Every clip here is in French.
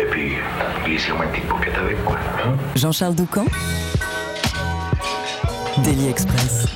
Et puis, glissez-moi une petite paupiette avec, quoi. Jean-Charles Doucan. Daily Express.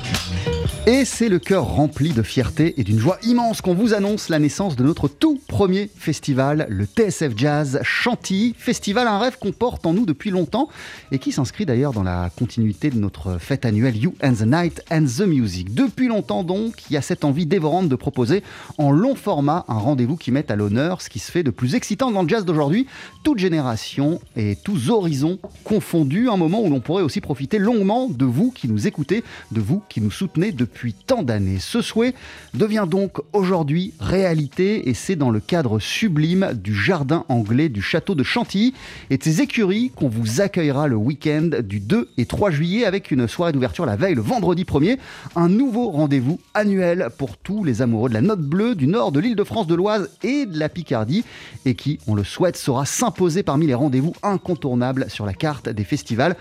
Et c'est le cœur rempli de fierté et d'une joie immense qu'on vous annonce la naissance de notre tout premier festival, le TSF Jazz Chantilly. Festival, un rêve qu'on porte en nous depuis longtemps et qui s'inscrit d'ailleurs dans la continuité de notre fête annuelle You and the Night and the Music. Depuis longtemps donc, il y a cette envie dévorante de proposer en long format un rendez-vous qui mette à l'honneur ce qui se fait de plus excitant dans le jazz d'aujourd'hui, toute génération et tous horizons confondus, un moment où l'on pourrait aussi profiter longuement de vous qui nous écoutez, de vous qui nous soutenez depuis tant d'années. Ce souhait devient donc aujourd'hui réalité et c'est dans le cadre sublime du jardin anglais du château de Chantilly et de ses écuries qu'on vous accueillera le week-end du 2 et 3 juillet avec une soirée d'ouverture la veille le vendredi 1er. Un nouveau rendez-vous annuel pour tous les amoureux de la note bleue du nord de l'île de France, de l'Oise et de la Picardie et qui, on le souhaite, saura s'imposer parmi les rendez-vous incontournables sur la carte des festivals.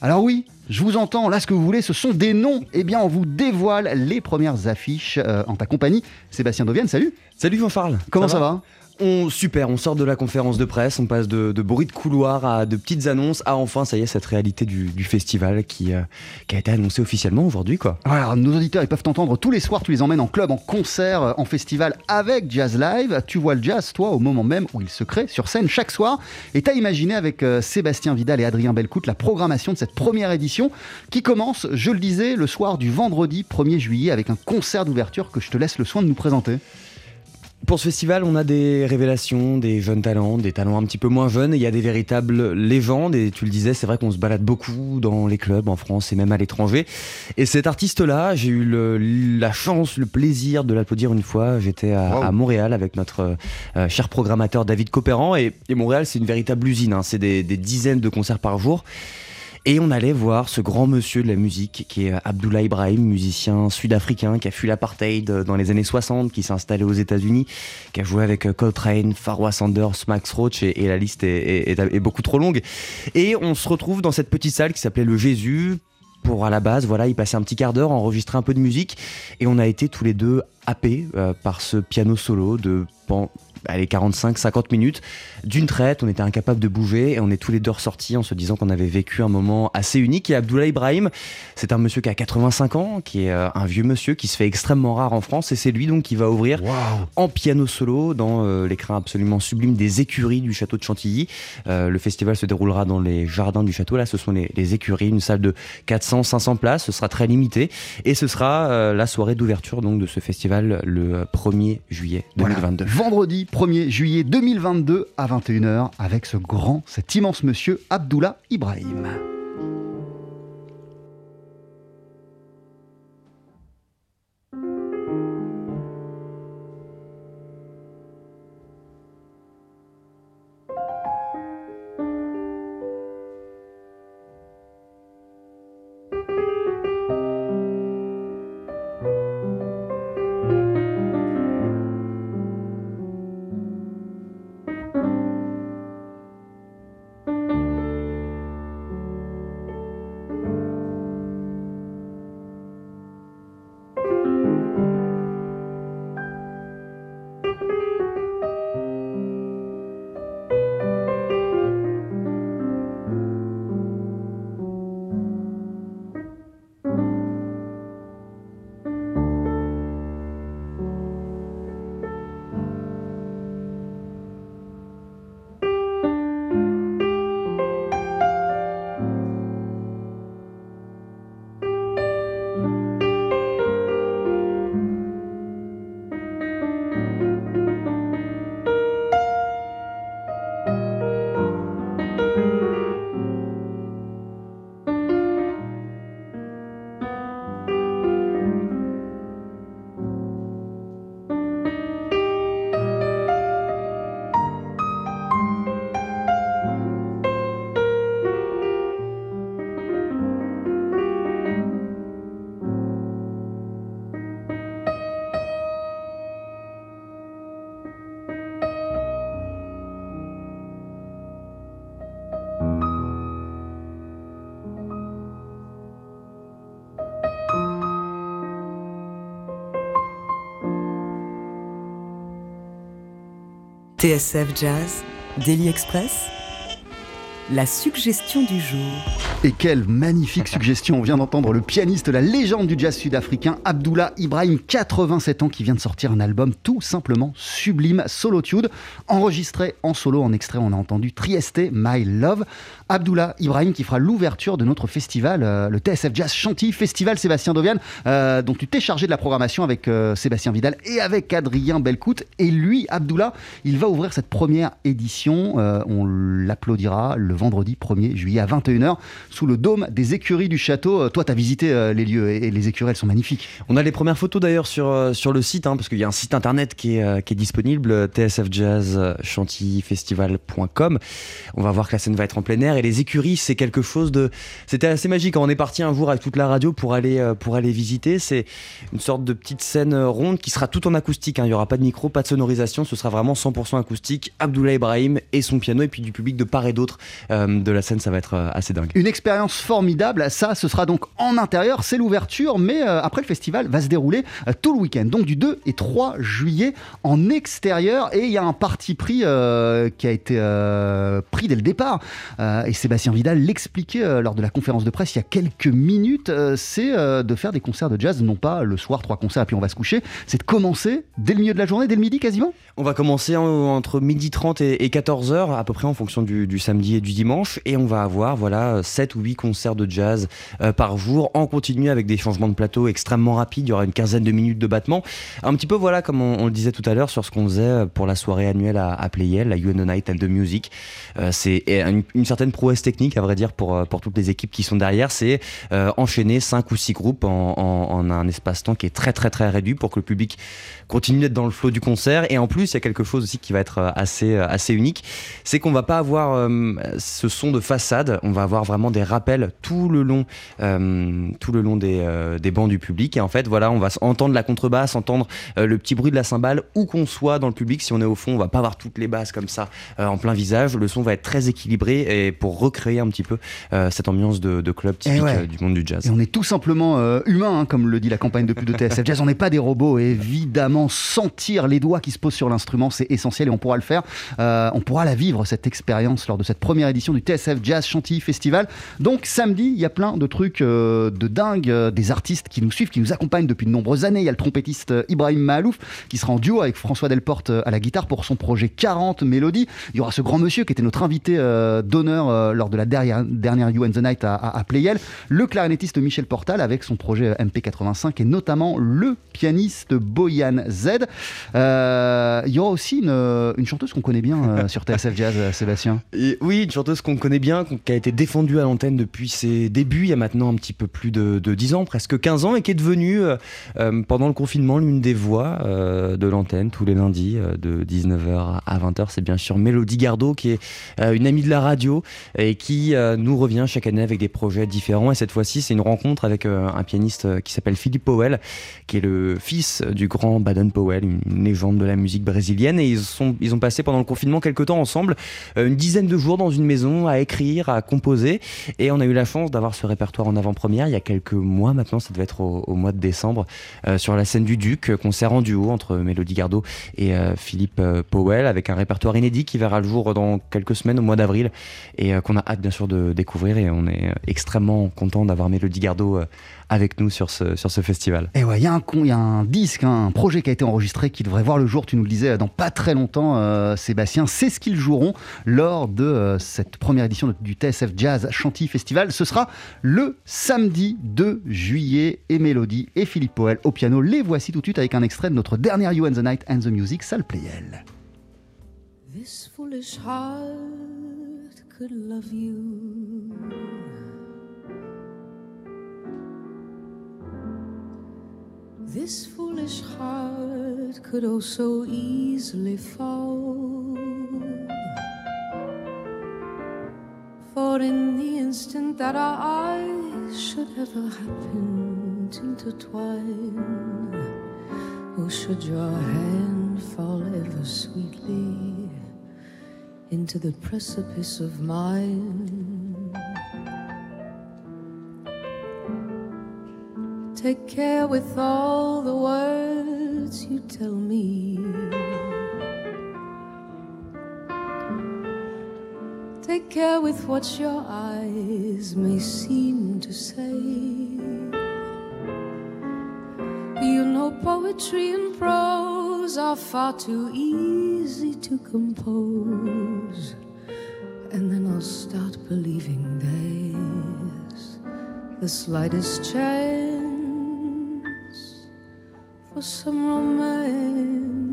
Alors oui, je vous entends, là ce que vous voulez, ce sont des noms. Eh bien, on vous dévoile les premières affiches euh, en ta compagnie. Sébastien Dovienne, salut Salut Jean-Charles. Comment ça, va, on, Super, on sort de la conférence de presse, on passe de, de bruit de couloir à de petites annonces, à enfin, ça y est, cette réalité du, festival qui, euh, qui a été annoncée officiellement aujourd'hui. quoi. Alors, nos auditeurs ils peuvent t'entendre tous les soirs, tu les emmènes en club, en concert, euh, en festival avec Jazz Live. Tu vois le jazz, toi, au moment même où il se crée sur scène chaque soir. Et tu as imaginé avec euh, Sébastien Vidal et Adrien Belcout la programmation de cette première édition qui commence, je le disais, le soir du vendredi 1er juillet avec un concert d'ouverture que je te laisse le soin de nous présenter. Pour ce festival, on a des révélations, des jeunes talents, des talents un petit peu moins jeunes. Il y a des véritables légendes. Et tu le disais, c'est vrai qu'on se balade beaucoup dans les clubs en France et même à l'étranger. Et cet artiste-là, j'ai eu le- la chance, le plaisir de l'applaudir une fois. J'étais à, Wow. à Montréal avec notre euh, cher programmateur David Copéran. Et, et Montréal, c'est une véritable usine. hein. C'est des, des dizaines de concerts par jour. Et on allait voir ce grand monsieur de la musique qui est Abdullah Ibrahim, musicien sud-africain qui a fui l'apartheid dans les années 60, qui s'est installé aux États-Unis, qui a joué avec euh, Coltrane, Farwa Sanders, Max Roach et, et la liste est, beaucoup trop longue. Et on se retrouve dans cette petite salle qui s'appelait le Jésus pour à la base, voilà, y passer un petit quart d'heure, enregistrer un peu de musique et on a été tous les deux happés euh, par ce piano solo de allez, 45-50 minutes d'une traite, on était incapable de bouger et on est tous les deux ressortis en se disant qu'on avait vécu un moment assez unique. Et Abdullah Ibrahim, c'est un monsieur qui a 85 ans, qui est euh, un vieux monsieur qui se fait extrêmement rare en France et c'est lui donc qui va ouvrir en piano solo dans euh, l'écran absolument sublime des écuries du château de Chantilly. Euh, le festival se déroulera dans les jardins du château. Là, ce sont les, les écuries, une salle de 400-500 places. Ce sera très limité et ce sera euh, la soirée d'ouverture donc de ce festival le 1er juillet Voilà. 2022. Vendredi 1er juillet 2022 à 21h avec ce grand, cet immense monsieur Abdullah Ibrahim. TSF Jazz, Daily Express, la suggestion du jour. Et quelle magnifique suggestion On vient d'entendre le pianiste, la légende du jazz sud-africain, Abdullah Ibrahim, 87 ans, qui vient de sortir un album tout simplement sublime, Solotude, enregistré en solo. En extrait, on a entendu Trieste, My Love. Abdullah Ibrahim qui fera l'ouverture de notre festival, euh, le TSF Jazz Chantilly Festival Sébastien Dovian, euh, dont tu t'es chargé de la programmation avec euh, Sébastien Vidal et avec Adrien Belcout. Et lui, Abdullah, il va ouvrir cette première édition. On l'applaudira le vendredi 1er juillet à 21h sous le dôme des écuries du château. Euh, Toi, tu as visité euh, les lieux et, et les écuries, elles sont magnifiques. On a les premières photos d'ailleurs sur, euh, sur le site, hein, parce qu'il y a un site internet qui est, qui est disponible, tsfjazzchantillyfestival.com. On va voir que la scène va être en plein air et les écuries, c'est quelque chose de. C'était assez magique. Quand on est parti un jour avec toute la radio pour aller, pour aller visiter, c'est une sorte de petite scène ronde qui sera tout en acoustique. hein. Il n'y aura pas de micro, pas de sonorisation, ce sera vraiment 100% acoustique. Abdullah Ibrahim et son piano, et puis du public de part et d'autre euh, de la scène, ça va être assez dingue. Une expérience formidable, ça ce sera donc en intérieur, c'est l'ouverture, mais euh, après le festival va se dérouler euh, tout le week-end, donc du 2 et 3 juillet en extérieur, et il y a un parti pris euh, qui a été pris dès le départ, et Sébastien Vidal l'expliquait lors de la conférence de presse il y a quelques minutes, c'est de faire des concerts de jazz, non pas le soir, trois concerts, puis on va se coucher, c'est de commencer dès le milieu de la journée, dès le midi quasiment? On va commencer en- entre midi 30 et, 14h, à peu près en fonction du, du samedi et du dimanche. Et on va avoir voilà, 7 ou 8 concerts de jazz euh, par jour, en continu avec des changements de plateau extrêmement rapides. Il y aura une quinzaine de minutes de battement. Un petit peu, voilà, comme on, le disait tout à l'heure, sur ce qu'on faisait pour la soirée annuelle à, à Playel, la the Night and the Music. Euh, c'est une, certaine prouesse technique, à vrai dire, pour, euh, pour toutes les équipes qui sont derrière. C'est euh, enchaîner 5 ou 6 groupes en, un espace-temps qui est très, très, très réduit pour que le public continue d'être dans le flot du concert. Et en plus, il y a quelque chose aussi qui va être euh, assez, euh, assez unique, c'est qu'on va pas avoir euh, ce son de façade, on va avoir vraiment des rappels tout le long, euh, tout le long des, euh, des bancs du public. Et en fait, voilà, on va entendre la contrebasse, entendre euh, le petit bruit de la cymbale, où qu'on soit dans le public. Si on est au fond, on va pas avoir toutes les basses comme ça en plein visage. Le son va être très équilibré et pour recréer un petit peu cette ambiance de, de club typique ouais. euh, du monde du jazz. Et on est tout simplement humain, hein, comme le dit la campagne de pub de TSF Jazz. On n'est pas des robots. Et évidemment, sentir les doigts qui se posent sur l'instrument, c'est essentiel et on pourra le faire. On pourra la vivre, cette expérience, lors de cette première édition du TSF Jazz Chantilly Festival. Donc, samedi, il y a plein de trucs euh, de dingue, euh, des artistes qui nous suivent, qui nous accompagnent depuis de nombreuses années. Il y a le trompettiste euh, Ibrahim Mahalouf qui sera en duo avec François Delporte à la guitare pour son projet 40 Mélodies. Il y aura ce grand monsieur qui était notre invité d'honneur lors de la dernière, dernière You and the Night à, à, Playel, le clarinettiste Michel Portal avec son projet euh, MP85 et notamment le pianiste Boyan Z. Il y aura aussi une, une chanteuse qu'on connaît bien sur TSF Jazz, Sébastien. Oui, une chanteuse qu'on connaît bien, qui a été défendue à depuis ses débuts, il y a maintenant un petit peu plus de, de 10 ans, presque 15 ans, et qui est devenue, euh, euh, pendant le confinement, l'une des voix euh, de l'antenne tous les lundis, de 19h à 20h. C'est bien sûr Mélodie Gardot, qui est une amie de la radio, et qui nous revient chaque année avec des projets différents. Et cette fois-ci, c'est une rencontre avec un pianiste qui s'appelle Philippe Powell, qui est le fils du grand Baden Powell, une, légende de la musique brésilienne. Et ils, sont, ils ont passé pendant le confinement quelques temps ensemble, une dizaine de jours dans une maison à écrire, à composer. Et on a eu la chance d'avoir ce répertoire en avant-première il y a quelques mois maintenant, ça devait être au, mois de décembre, euh, sur la scène du Duc, euh, concert en duo entre Mélodie Gardot et euh, Philippe Powell, avec un répertoire inédit qui verra le jour dans quelques semaines, au mois d'avril, et qu'on a hâte bien sûr de découvrir. Et on est extrêmement content d'avoir Mélodie Gardot avec nous sur ce, sur ce festival. Et ouais, il y, a un con- il y a un disque, hein, un projet qui a été enregistré qui devrait voir le jour, tu nous le disais, dans pas très longtemps, euh, Sébastien. C'est ce qu'ils joueront lors de euh, cette première édition de- du TSF Jazz Chantilly Festival. Ce sera le samedi 2 juillet. Et Mélodie et Philippe Poel au piano. Les voici tout de suite avec un extrait de notre dernière You and the Night and the Music, Salle Playel. This foolish heart could love you. This foolish heart could oh so easily fall. For in the instant that our eyes should ever happen to intertwine, oh, should your hand fall ever sweetly into the precipice of mine. Take care with all the words you tell me. Take care with what your eyes may seem to say. You know, poetry and prose are far too easy to compose. And then I'll start believing there's the slightest chance for some romance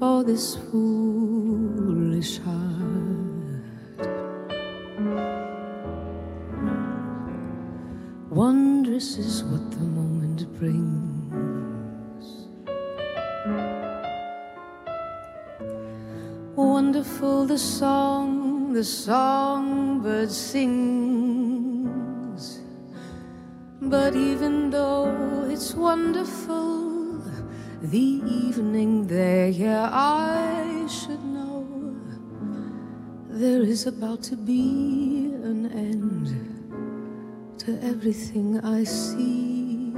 for this foolish heart. Wondrous is what the moment brings. Wonderful the song the songbird sings. But even though it's wonderful, the evening there, yeah, I should know there is about to be an end to everything I see.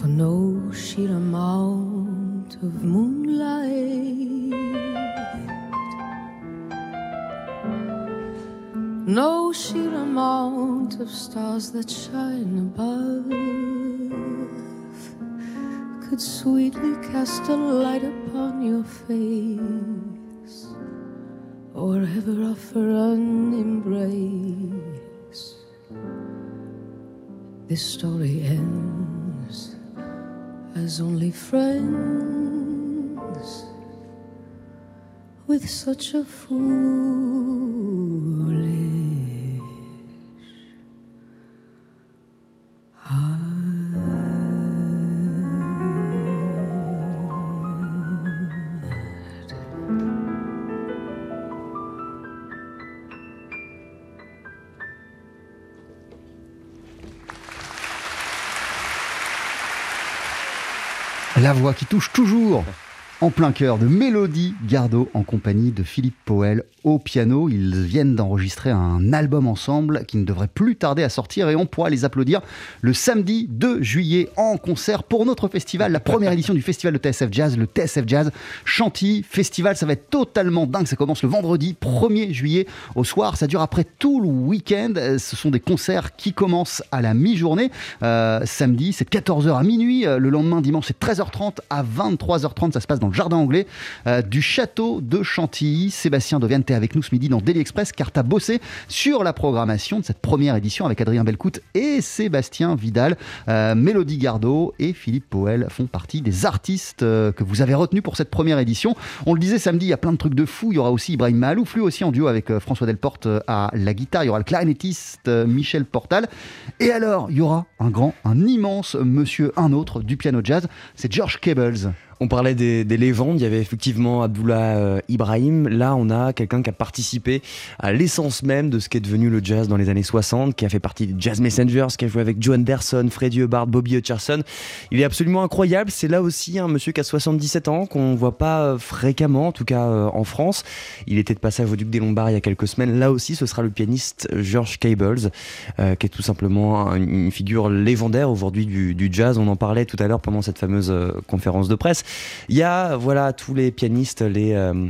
For no sheer amount of moonlight, no sheer amount of stars that shine above could sweetly cast a light upon your face or ever offer an embrace. This story ends as only friends with such a foolish La voix qui touche toujours en plein cœur de Mélodie Gardot en compagnie de Philippe Powell au piano. Ils viennent d'enregistrer un album ensemble qui ne devrait plus tarder à sortir et on pourra les applaudir le samedi 2 juillet en concert pour notre festival, la première édition du festival de TSF Jazz, le TSF Jazz Chantilly Festival. Ça va être totalement dingue. Ça commence le vendredi 1er juillet au soir. Ça dure après tout le week-end. Ce sont des concerts qui commencent à la mi-journée. Euh, samedi, c'est 14h à minuit. Euh, Le lendemain, dimanche, c'est 13h30 à 23h30. Ça se passe dans le jardin anglais euh, du château de Chantilly. Sébastien Dovian, t'es avec nous ce midi dans Daily Express car t'as bossé sur la programmation de cette première édition avec Adrien Belcout et Sébastien Vidal. Euh, Mélodie Gardot et Philippe Powell font partie des artistes euh, que vous avez retenus pour cette première édition. On le disait samedi, il y a plein de trucs de fou. Il y aura aussi Ibrahim Mahalouf, lui aussi en duo avec euh, François Delporte à la guitare. Il y aura le clarinettiste Michel Portal. Et alors, il y aura un grand, un immense monsieur, un autre du piano jazz. C'est George Cables. On parlait des, des il y avait effectivement Abdullah euh, Ibrahim. Là, on a quelqu'un qui a participé à l'essence même de ce qu'est devenu le jazz dans les années 60, qui a fait partie des Jazz Messengers, qui a joué avec Joe Anderson, Freddie Hubbard, Bobby Hutcherson. Il est absolument incroyable. C'est là aussi un monsieur qui a 77 ans, qu'on ne voit pas euh, fréquemment, en tout cas euh, en France. Il était de passage au Duc des Lombards il y a quelques semaines. Là aussi, ce sera le pianiste George Cables, qui est tout simplement un- une figure légendaire aujourd'hui du, jazz. On en parlait tout à l'heure pendant cette fameuse conférence de presse. Il y a tous les pianistes, les euh,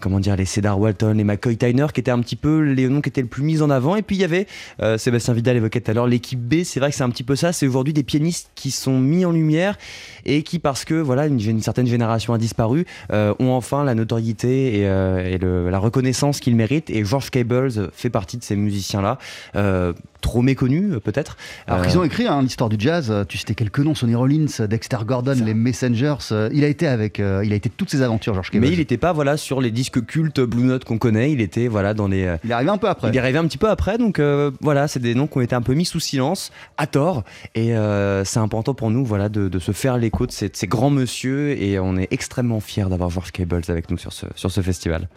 comment dire, les Cedar Walton, les McCoy Tyner, qui étaient un petit peu les noms qui étaient le plus mis en avant. Et puis il y avait, euh, Sébastien Vidal évoquait tout à l'heure, l'équipe B. C'est vrai que c'est un petit peu ça. C'est aujourd'hui des pianistes qui sont mis en lumière et qui, parce que voilà, une, certaine génération a disparu, euh, ont enfin la notoriété et, la reconnaissance qu'ils méritent. Et George Cables fait partie de ces musiciens-là, trop méconnus euh, peut-être. Alors Euh, qu'ils ont écrit hein, l'histoire du jazz, euh, tu citais quelques noms, Sonny Rollins, Dexter Gordon, les Messengers, euh, il a été avec, euh, il a été toutes ces aventures, George Cables. mais il n'était pas voilà sur les disques cultes Blue Note qu'on connaît. Il était voilà dans les euh, Il est arrivé un peu après. Il est arrivé un petit peu après, donc euh, voilà, c'est des noms qui ont été un peu mis sous silence, à tort, et euh, c'est important pour nous voilà, de, de se faire l'écho de ces, de ces grands monsieur, et on est extrêmement fiers d'avoir George Cables avec nous sur ce, sur ce festival.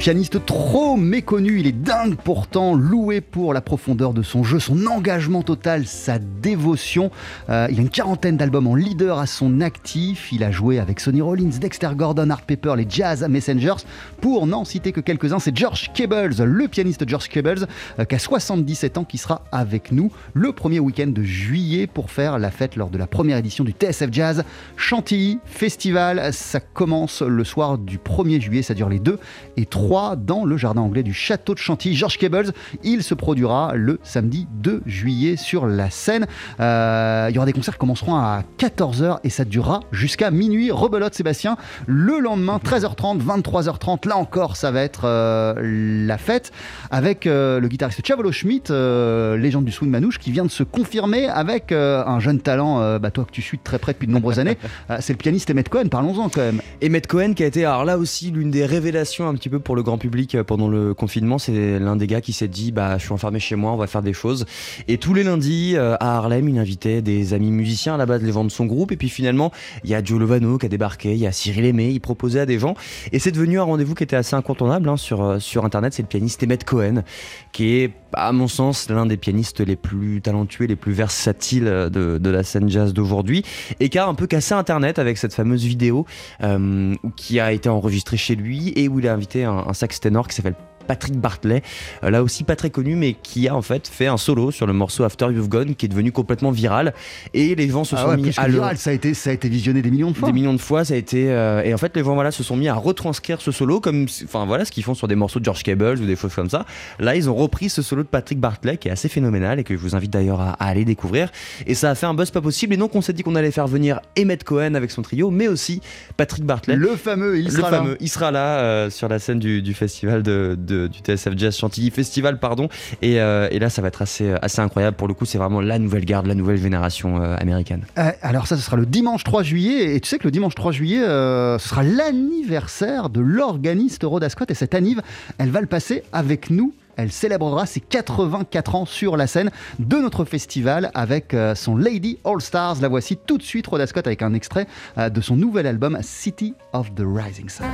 Pianiste trop méconnu, il est dingue pourtant, loué pour la profondeur de son jeu, son engagement total, sa dévotion. Euh, il a une quarantaine d'albums en leader à son actif. Il a joué avec Sonny Rollins, Dexter Gordon, Art Pepper, les Jazz Messengers. Pour n'en citer que quelques-uns, c'est George Cables, le pianiste George Cables, euh, qui a 77 ans, qui sera avec nous le premier week-end de juillet pour faire la fête lors de la première édition du TSF Jazz Chantilly Festival. Ça commence le soir du 1er juillet, ça dure les 2 et 3 dans le jardin anglais du château de Chantilly. George Cables, il se produira le samedi 2 juillet sur la scène. Euh, il y aura des concerts qui commenceront à 14h et ça durera jusqu'à minuit. Rebelote Sébastien, le lendemain 13h30, 23h30, là encore ça va être euh, la fête avec euh, le guitariste Chavolo Schmidt, légende du swing manouche, qui vient de se confirmer avec un jeune talent, bah, toi que tu suis de très près depuis de nombreuses années, c'est le pianiste Emmett Cohen, parlons-en quand même. Emmett Cohen qui a été alors là aussi l'une des révélations un petit peu pour le grand public euh, pendant le confinement c'est l'un des gars qui s'est dit bah je suis enfermé chez moi on va faire des choses. Et tous les lundis euh, à Harlem il invitait des amis musiciens. À la base les gens de son groupe. Et puis finalement il y a Joe Lovano qui a débarqué il y a Cyril Aimé il proposait à des gens. Et c'est devenu un rendez-vous qui était assez incontournable hein, sur, euh, sur internet. C'est le pianiste Emmett Cohen qui est à mon sens l'un des pianistes les plus talentueux les plus versatiles de, de la scène jazz d'aujourd'hui. Et qui a un peu cassé internet avec cette fameuse vidéo qui a été enregistrée chez lui et où il a invité un, un sax ténor qui s'appelle Patrick Bartley, euh, là aussi pas très connu, mais qui a en fait fait un solo sur le morceau After You've Gone, qui est devenu complètement viral. Et les gens se Ah sont ouais, mis à le ça a, été, ça a été visionné des millions de fois. des millions de fois, ça a été euh, et en fait les gens voilà se sont mis à retranscrire ce solo comme enfin voilà ce qu'ils font sur des morceaux de George Cables ou des choses comme ça. Là ils ont repris ce solo de Patrick Bartley qui est assez phénoménal et que je vous invite d'ailleurs à, à aller découvrir. Et ça a fait un buzz pas possible et donc on s'est dit qu'on allait faire venir Emmett Cohen avec son trio, mais aussi Patrick Bartley. Le fameux, il Le sera là. fameux, il sera là euh, sur la scène du, du festival de, de- du TSF Jazz Chantilly Festival, pardon. Et, euh, et là, ça va être assez, assez incroyable. Pour le coup, c'est vraiment la nouvelle garde, la nouvelle génération euh, américaine. Euh, alors ça, ce sera le dimanche 3 juillet. Et tu sais que le dimanche 3 juillet, ce sera l'anniversaire de l'organiste Rhoda Scott. Et cette anniv, elle va le passer avec nous. Elle célébrera ses 84 ans sur la scène de notre festival avec son Lady All Stars. La voici tout de suite, Rhoda Scott, avec un extrait de son nouvel album City of the Rising Sun.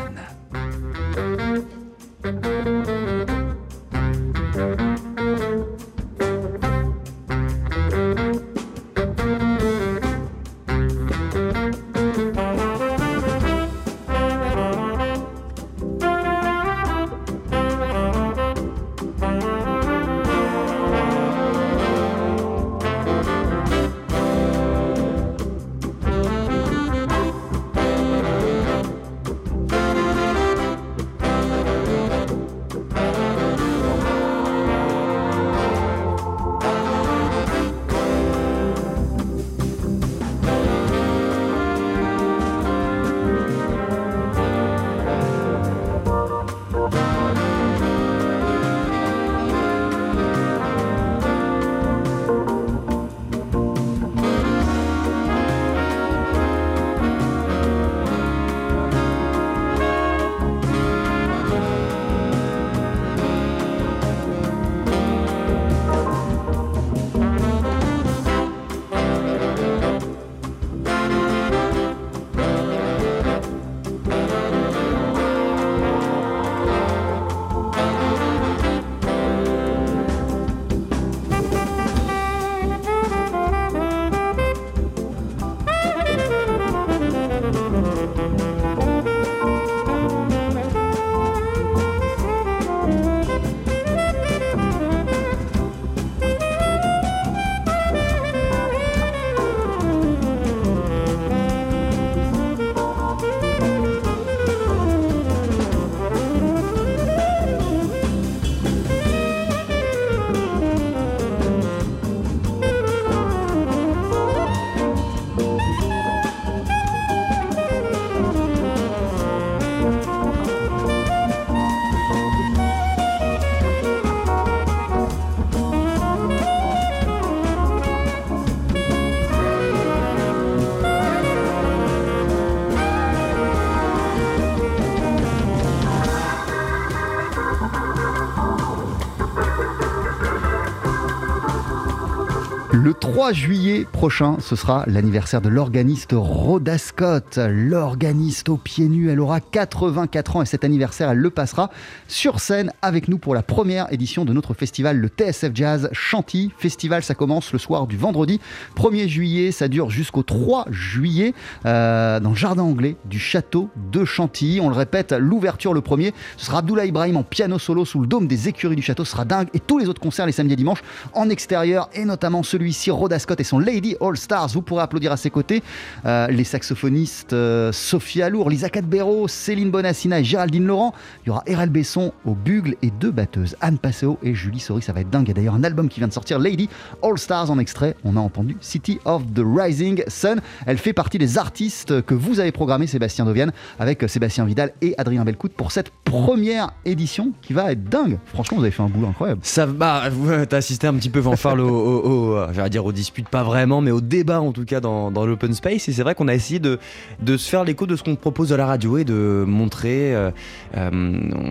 3 juillet prochain, ce sera l'anniversaire de l'organiste Rhoda Scott. L'organiste aux pieds nus, elle aura 84 ans et cet anniversaire, elle le passera sur scène avec nous pour la première édition de notre festival, le TSF Jazz Chantilly. Festival, ça commence le soir du vendredi 1er juillet, ça dure jusqu'au 3 juillet euh, dans le jardin anglais du château de Chantilly. On le répète, l'ouverture le premier, ce sera Abdullah Ibrahim en piano solo sous le dôme des écuries du château, ce sera dingue. Et tous les autres concerts les samedis et dimanches en extérieur et notamment celui-ci, Rhoda Scott et son Lady All Stars. Vous pourrez applaudir à ses côtés euh, les saxophonistes euh, Sophie Alour, Lisa Cadbero, Céline Bonassina et Géraldine Laurent. Il y aura Erel Besson au bugle et deux batteuses, Anne Passeo et Julie Sori. Ça va être dingue. Il y a d'ailleurs un album qui vient de sortir, Lady All Stars en extrait. On a entendu City of the Rising Sun. Elle fait partie des artistes que vous avez programmés, Sébastien Dovian, avec euh, Sébastien Vidal et Adrien Belcout pour cette première édition qui va être dingue. Franchement, vous avez fait un boulot incroyable. Bah, t'as assisté un petit peu fanfare au, au, au, j'allais dire aux disputes, pas vraiment, mais au débat en tout cas dans, l'open space. Et c'est vrai qu'on a essayé de, se faire l'écho de ce qu'on propose à la radio et de montrer, euh, euh,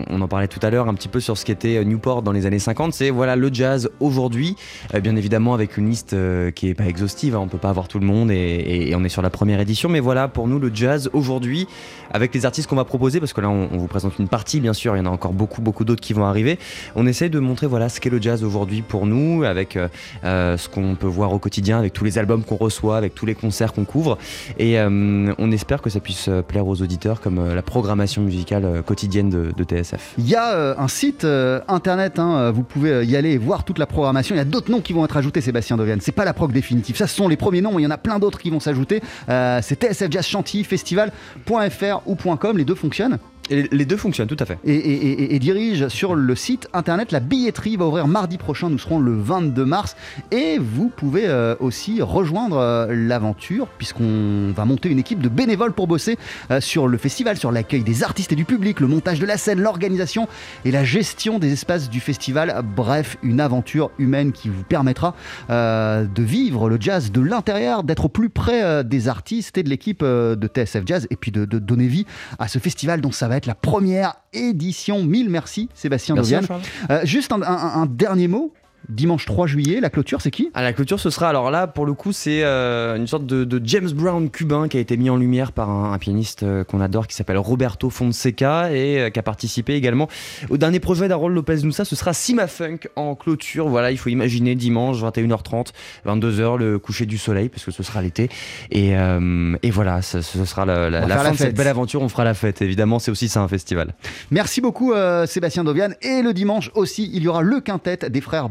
on en parlait tout à l'heure un petit peu sur ce qu'était Newport dans les années 50. C'est voilà le jazz aujourd'hui, euh, bien évidemment avec une liste euh, qui est pas exhaustive, hein, on peut pas avoir tout le monde et, on est sur la première édition. Mais voilà pour nous le jazz aujourd'hui avec les artistes qu'on va proposer, parce que là on, on, vous présente une partie, bien sûr, il y en a encore beaucoup beaucoup d'autres qui vont arriver. On essaye de montrer voilà ce qu'est le jazz aujourd'hui pour nous, avec euh, ce qu'on peut voir au quotidien, avec tous les albums qu'on reçoit, avec tous les concerts qu'on couvre. Et euh, on espère que ça puisse plaire aux auditeurs comme euh, la programmation musicale euh, quotidienne de, TSF. Il y a euh, un site internet, hein, vous pouvez y aller et voir toute la programmation. Il y a d'autres noms qui vont être ajoutés, Sébastien Dovian. C'est pas la prog définitive. Ça, ce sont les premiers noms, il y en a plein d'autres qui vont s'ajouter. c'est TSF Jazz Chantilly Festival.fr ou .com. Les deux fonctionnent. Les deux fonctionnent, tout à fait. Et, et, dirige sur le site internet. La billetterie va ouvrir mardi prochain. Nous serons le 22 mars. Et vous pouvez euh, aussi rejoindre euh, l'aventure, puisqu'on va monter une équipe de bénévoles pour bosser euh, sur le festival, sur l'accueil des artistes et du public, le montage de la scène, l'organisation et la gestion des espaces du festival. Bref, une aventure humaine qui vous permettra de vivre le jazz de l'intérieur, d'être au plus près des artistes et de l'équipe de TSF Jazz, et puis de, de donner vie à ce festival dont ça va être la première édition. Mille merci Sébastien merci Dovian. Euh, juste un, un, un, dernier mot. Dimanche 3 juillet, la clôture, c'est qui? À la clôture, ce sera alors là, pour le coup, c'est euh, une sorte de, de, James Brown cubain qui a été mis en lumière par un, un pianiste euh, qu'on adore qui s'appelle Roberto Fonseca et euh, qui a participé également au dernier projet d'Harold Lopez Noussa. Ce sera Sima Funk en clôture. Voilà, il faut imaginer dimanche 21h30, 22h, le coucher du soleil, parce que ce sera l'été. Et, et, voilà, ce, ce sera la, la, la fin la de cette belle aventure. On fera la fête, évidemment. C'est aussi ça un festival. Merci beaucoup, Sébastien Dovian. Et le dimanche aussi, il y aura le quintet des frères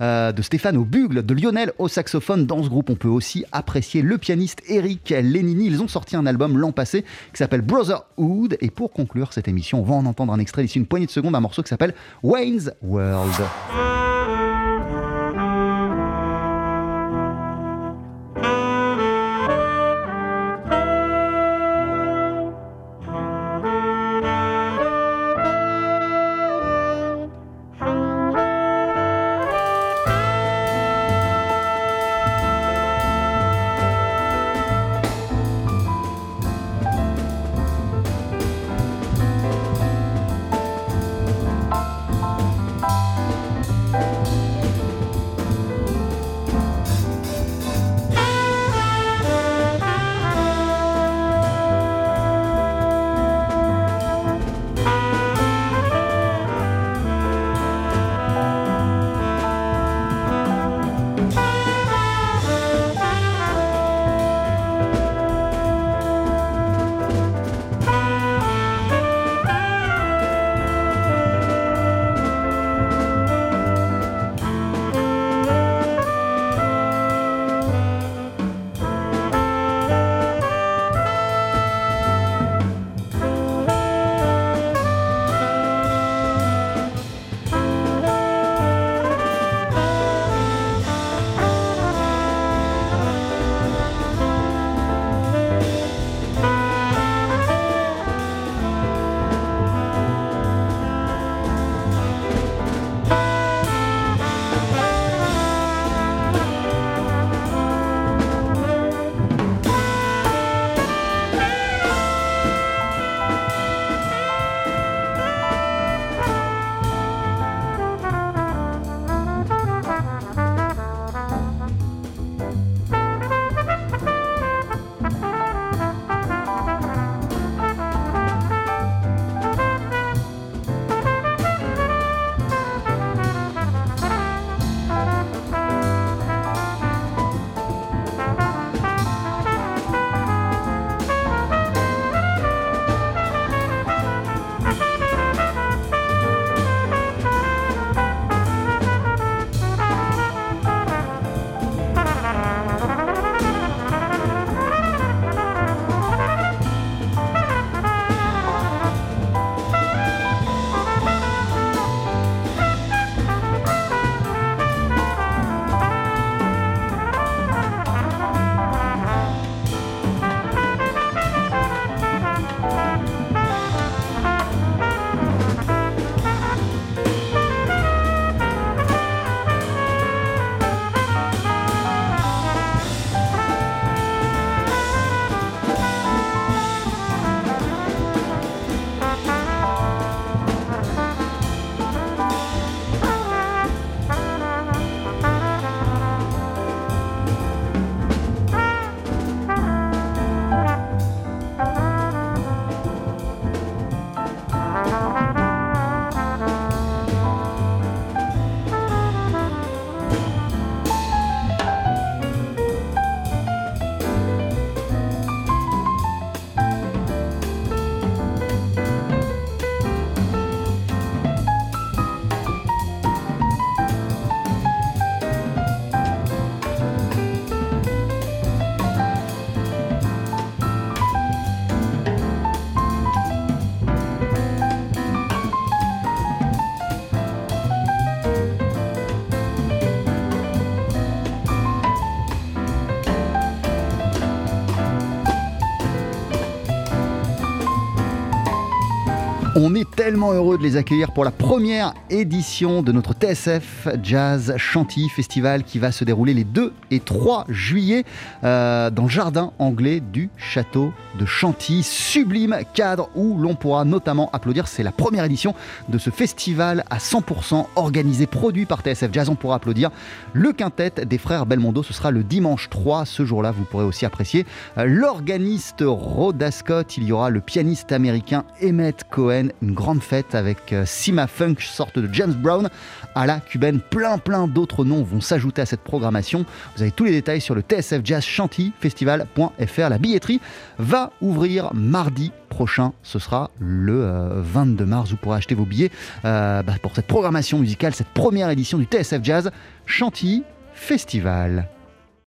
Euh, de Stéphane au bugle, de Lionel au saxophone. Dans ce groupe, on peut aussi apprécier le pianiste Eric Lenini. Ils ont sorti un album l'an passé qui s'appelle Brotherhood. Et pour conclure cette émission, on va en entendre un extrait d'ici une poignée de secondes, un morceau qui s'appelle Wayne's World. On est tellement heureux de les accueillir pour la première édition de notre TSF Jazz Chantilly Festival qui va se dérouler les 2 et 3 juillet euh, dans le jardin anglais du château de Chantilly. Sublime cadre où l'on pourra notamment applaudir. C'est la première édition de ce festival à 100% organisé, produit par TSF Jazz. On pourra applaudir le quintet des frères Belmondo. Ce sera le dimanche 3. Ce jour-là, vous pourrez aussi apprécier euh, l'organiste Rhoda Scott. Il y aura le pianiste américain Emmett Cohen une grande fête avec euh, Sima Funk, sorte de James Brown à la cubaine. Plein, plein d'autres noms vont s'ajouter à cette programmation. Vous avez tous les détails sur le TSF Jazz Chantilly Festival.fr. La billetterie va ouvrir mardi prochain. Ce sera le 22 euh, mars. Vous pourrez acheter vos billets euh, bah, pour cette programmation musicale, cette première édition du TSF Jazz Chantilly Festival.